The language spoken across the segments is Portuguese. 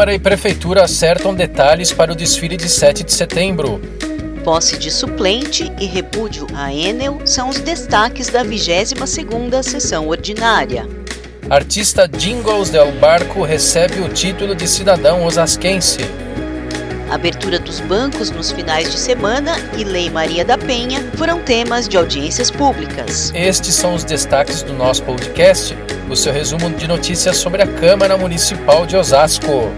Câmara e Prefeitura acertam detalhes para o desfile de 7 de setembro. Posse de suplente e repúdio a Enel são os destaques da 22ª sessão ordinária. Artista Jingles Del Barco recebe o título de cidadão osasquense. Abertura dos bancos nos finais de semana e Lei Maria da Penha foram temas de audiências públicas. Estes são os destaques do nosso podcast, o seu resumo de notícias sobre a Câmara Municipal de Osasco.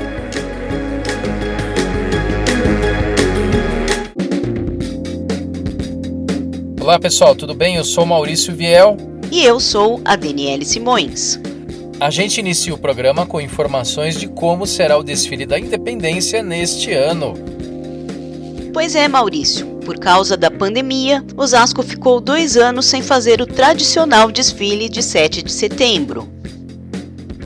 Olá pessoal, tudo bem? Eu sou Maurício Viel. E eu sou a Daniele Simões. A gente inicia o programa com informações de como será o desfile da independência neste ano. Pois é, Maurício. Por causa da pandemia, Osasco ficou dois anos sem fazer o tradicional desfile de 7 de setembro.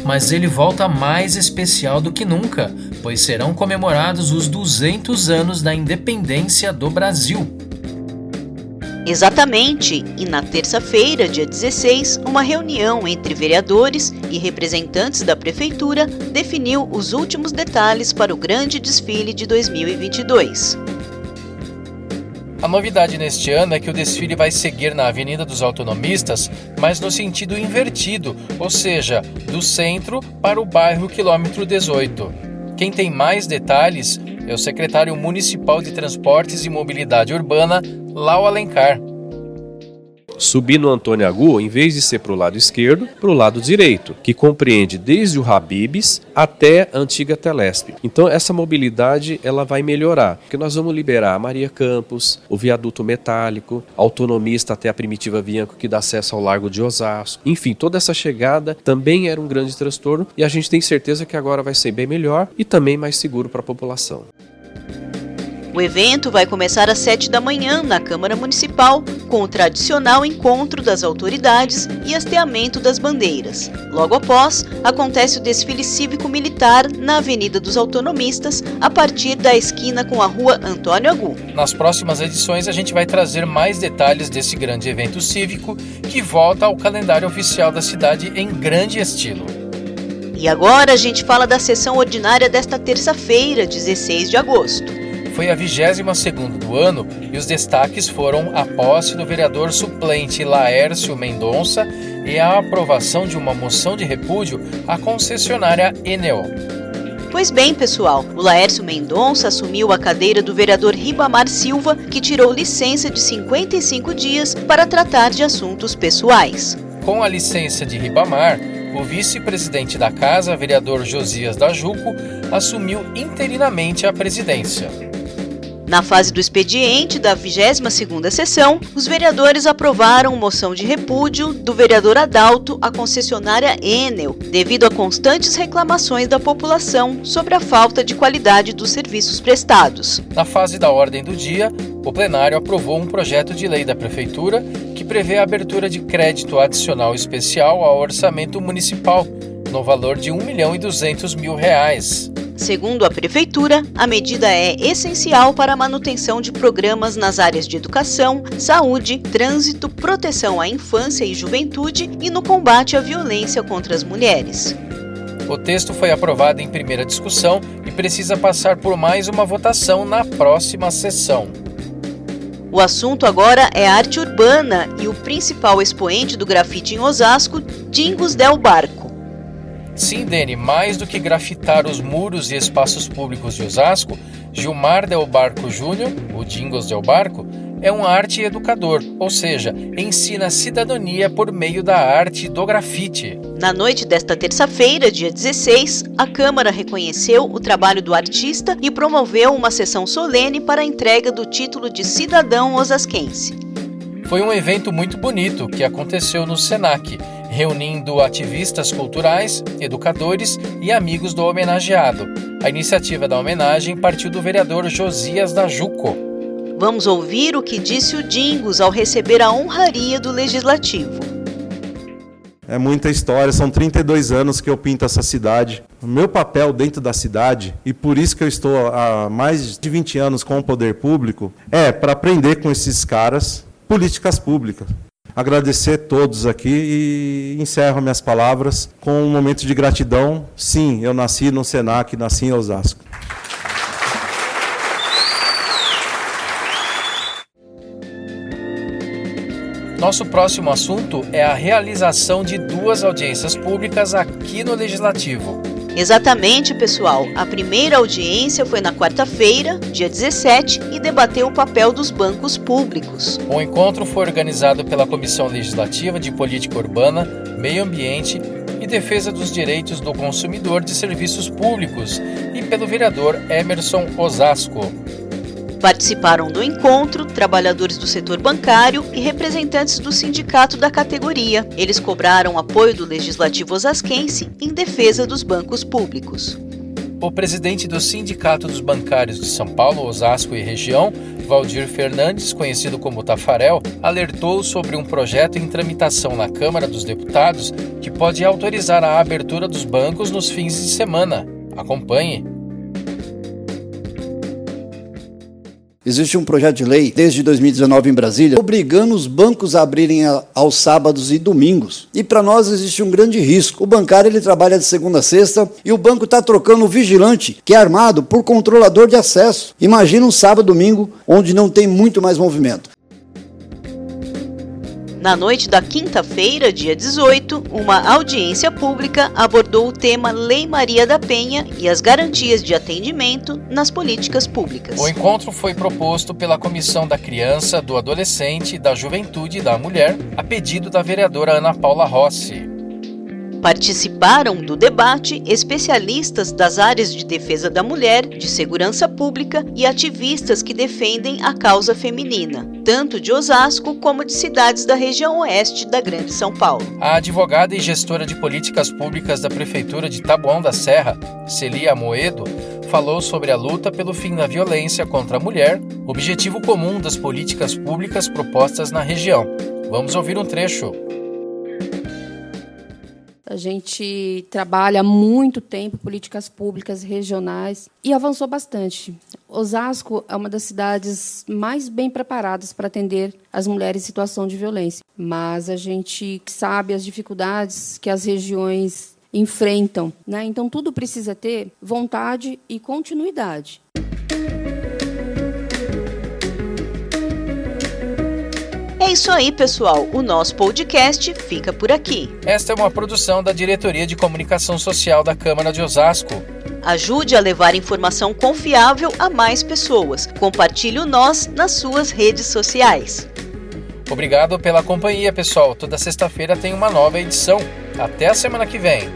Mas ele volta mais especial do que nunca, pois serão comemorados os 200 anos da independência do Brasil. Exatamente, e na terça-feira, dia 16, uma reunião entre vereadores e representantes da prefeitura definiu os últimos detalhes para o grande desfile de 2022. A novidade neste ano é que o desfile vai seguir na Avenida dos Autonomistas, mas no sentido invertido, ou seja, do centro para o bairro quilômetro 18. Quem tem mais detalhes é o secretário municipal de Transportes e Mobilidade Urbana, Lau Alencar. Subir no Antônio Agu, em vez de ser para o lado esquerdo, para o lado direito, que compreende desde o Habibs até a antiga Telesp. Então essa mobilidade ela vai melhorar, porque nós vamos liberar a Maria Campos, o viaduto metálico, autonomista até a primitiva Vianco que dá acesso ao Largo de Osasco. Enfim, toda essa chegada também era um grande transtorno e a gente tem certeza que agora vai ser bem melhor e também mais seguro para a população. O evento vai começar às 7 da manhã na Câmara Municipal, com o tradicional encontro das autoridades e hasteamento das bandeiras. Logo após, acontece o desfile cívico-militar na Avenida dos Autonomistas, a partir da esquina com a Rua Antônio Agu. Nas próximas edições, a gente vai trazer mais detalhes desse grande evento cívico que volta ao calendário oficial da cidade em grande estilo. E agora a gente fala da sessão ordinária desta terça-feira, 16 de agosto foi a 22 do ano e os destaques foram a posse do vereador suplente Laércio Mendonça e a aprovação de uma moção de repúdio à concessionária Enel. Pois bem, pessoal, o Laércio Mendonça assumiu a cadeira do vereador Ribamar Silva, que tirou licença de 55 dias para tratar de assuntos pessoais. Com a licença de Ribamar, o vice-presidente da casa, vereador Josias da Juco, assumiu interinamente a presidência. Na fase do expediente da 22ª sessão, os vereadores aprovaram moção de repúdio do vereador Adalto à concessionária Enel, devido a constantes reclamações da população sobre a falta de qualidade dos serviços prestados. Na fase da ordem do dia, o plenário aprovou um projeto de lei da prefeitura que prevê a abertura de crédito adicional especial ao orçamento municipal, no valor de 1 milhão e 200 mil reais. Segundo a Prefeitura, a medida é essencial para a manutenção de programas nas áreas de educação, saúde, trânsito, proteção à infância e juventude e no combate à violência contra as mulheres. O texto foi aprovado em primeira discussão e precisa passar por mais uma votação na próxima sessão. O assunto agora é arte urbana e o principal expoente do grafite em Osasco, Dingos Del Barco. Sim, Dene, mais do que grafitar os muros e espaços públicos de Osasco, Gilmar Del Barco Júnior, o Dingos Del Barco, é um arte educador, ou seja, ensina cidadania por meio da arte do grafite. Na noite desta terça-feira, dia 16, a Câmara reconheceu o trabalho do artista e promoveu uma sessão solene para a entrega do título de cidadão osasquense. Foi um evento muito bonito que aconteceu no SENAC, reunindo ativistas culturais, educadores e amigos do homenageado. A iniciativa da homenagem partiu do vereador Josias da Juco. Vamos ouvir o que disse o Dingos ao receber a honraria do Legislativo. É muita história, são 32 anos que eu pinto essa cidade. O meu papel dentro da cidade, e por isso que eu estou há mais de 20 anos com o poder público, é para aprender com esses caras políticas públicas. Agradecer a todos aqui e encerro minhas palavras com um momento de gratidão. Sim, eu nasci no Senac, nasci em Osasco. Nosso próximo assunto é a realização de duas audiências públicas aqui no Legislativo. Exatamente, pessoal. A primeira audiência foi na quarta-feira, dia 17, e debateu o papel dos bancos públicos. O encontro foi organizado pela Comissão Legislativa de Política Urbana, Meio Ambiente e Defesa dos Direitos do Consumidor de Serviços Públicos e pelo vereador Emerson Osasco. Participaram do encontro trabalhadores do setor bancário e representantes do sindicato da categoria. Eles cobraram apoio do legislativo osasquense em defesa dos bancos públicos. O presidente do Sindicato dos Bancários de São Paulo, Osasco e região, Valdir Fernandes, conhecido como Tafarel, alertou sobre um projeto em tramitação na Câmara dos Deputados que pode autorizar a abertura dos bancos nos fins de semana. Acompanhe. Existe um projeto de lei desde 2019 em Brasília obrigando os bancos a abrirem aos sábados e domingos. E para nós existe um grande risco. O bancário ele trabalha de segunda a sexta e o banco está trocando o vigilante, que é armado por controlador de acesso. Imagina um sábado domingo onde não tem muito mais movimento. Na noite da quinta-feira, dia 18, uma audiência pública abordou o tema Lei Maria da Penha e as garantias de atendimento nas políticas públicas. O encontro foi proposto pela Comissão da Criança, do Adolescente, da Juventude e da Mulher, a pedido da vereadora Ana Paula Rossi. Participaram do debate especialistas das áreas de defesa da mulher, de segurança pública e ativistas que defendem a causa feminina, tanto de Osasco como de cidades da região oeste da Grande São Paulo. A advogada e gestora de políticas públicas da Prefeitura de Taboão da Serra, Celia Moedo, falou sobre a luta pelo fim da violência contra a mulher, objetivo comum das políticas públicas propostas na região. Vamos ouvir um trecho. A gente trabalha há muito tempo políticas públicas regionais e avançou bastante. Osasco é uma das cidades mais bem preparadas para atender as mulheres em situação de violência, mas a gente sabe as dificuldades que as regiões enfrentam, né? Então tudo precisa ter vontade e continuidade. É isso aí, pessoal. O nosso podcast fica por aqui. Esta é uma produção da Diretoria de Comunicação Social da Câmara de Osasco. Ajude a levar informação confiável a mais pessoas. Compartilhe o nós nas suas redes sociais. Obrigado pela companhia, pessoal. Toda sexta-feira tem uma nova edição. Até a semana que vem.